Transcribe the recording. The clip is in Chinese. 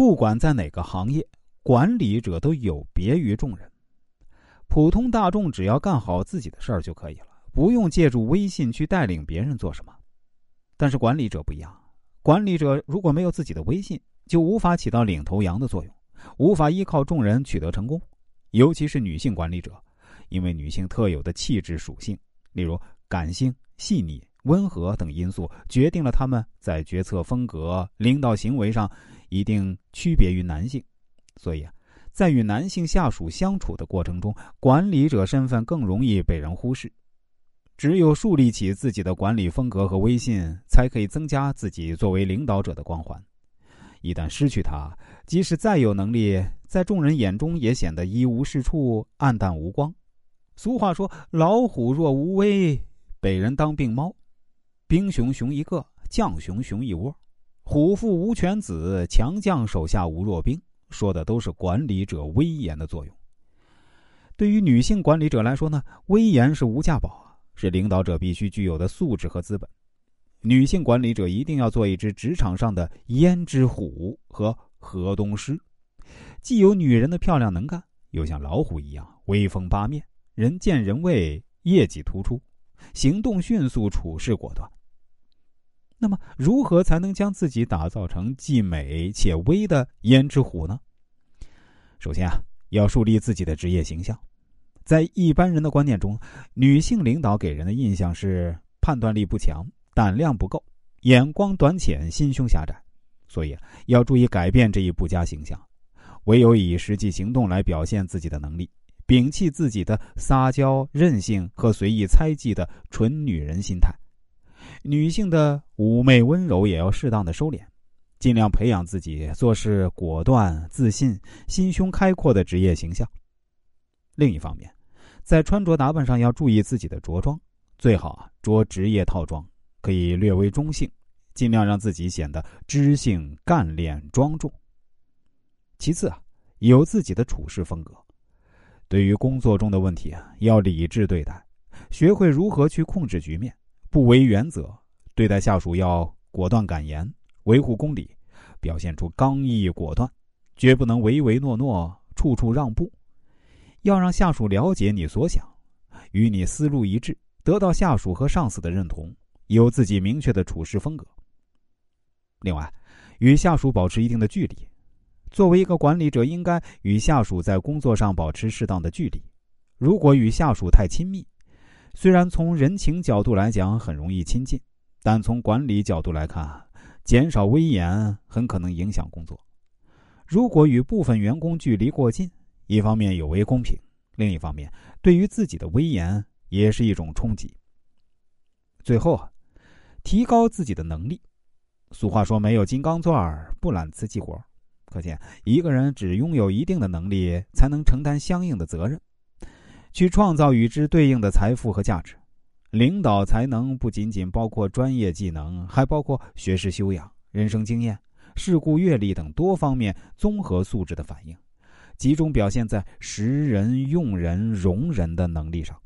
不管在哪个行业，管理者都有别于众人。普通大众只要干好自己的事儿就可以了，不用借助微信去带领别人做什么。但是管理者不一样，管理者如果没有自己的微信，就无法起到领头羊的作用，无法依靠众人取得成功。尤其是女性管理者，因为女性特有的气质属性，例如感性、细腻。温和等因素决定了他们在决策风格、领导行为上一定区别于男性，所以啊，在与男性下属相处的过程中，管理者身份更容易被人忽视。只有树立起自己的管理风格和威信，才可以增加自己作为领导者的光环。一旦失去它，即使再有能力，在众人眼中也显得一无是处、暗淡无光。俗话说：“老虎若无威，被人当病猫。”兵熊熊一个，将熊熊一窝，虎父无犬子，强将手下无弱兵，说的都是管理者威严的作用。对于女性管理者来说呢，威严是无价宝啊，是领导者必须具有的素质和资本。女性管理者一定要做一只职场上的胭脂虎和河东狮，既有女人的漂亮能干，又像老虎一样威风八面，人见人畏，业绩突出，行动迅速，处事果断。那么，如何才能将自己打造成既美且威的胭脂虎呢？首先啊，要树立自己的职业形象。在一般人的观念中，女性领导给人的印象是判断力不强、胆量不够、眼光短浅、心胸狭窄。所以要注意改变这一不佳形象。唯有以实际行动来表现自己的能力，摒弃自己的撒娇、任性和随意猜忌的纯女人心态。女性的妩媚温柔也要适当的收敛，尽量培养自己做事果断、自信、心胸开阔的职业形象。另一方面，在穿着打扮上要注意自己的着装，最好啊着职业套装，可以略微中性，尽量让自己显得知性、干练、庄重。其次啊，有自己的处事风格，对于工作中的问题啊，要理智对待，学会如何去控制局面。不违原则，对待下属要果断敢言，维护公理，表现出刚毅果断，绝不能唯唯诺诺，处处让步。要让下属了解你所想，与你思路一致，得到下属和上司的认同，有自己明确的处事风格。另外，与下属保持一定的距离。作为一个管理者，应该与下属在工作上保持适当的距离。如果与下属太亲密，虽然从人情角度来讲很容易亲近，但从管理角度来看，减少威严很可能影响工作。如果与部分员工距离过近，一方面有违公平，另一方面对于自己的威严也是一种冲击。最后啊，提高自己的能力。俗话说：“没有金刚钻不揽瓷器活。”可见，一个人只拥有一定的能力，才能承担相应的责任。去创造与之对应的财富和价值。领导才能不仅仅包括专业技能，还包括学识修养、人生经验、事故阅历等多方面综合素质的反应，集中表现在识人、用人、容人的能力上。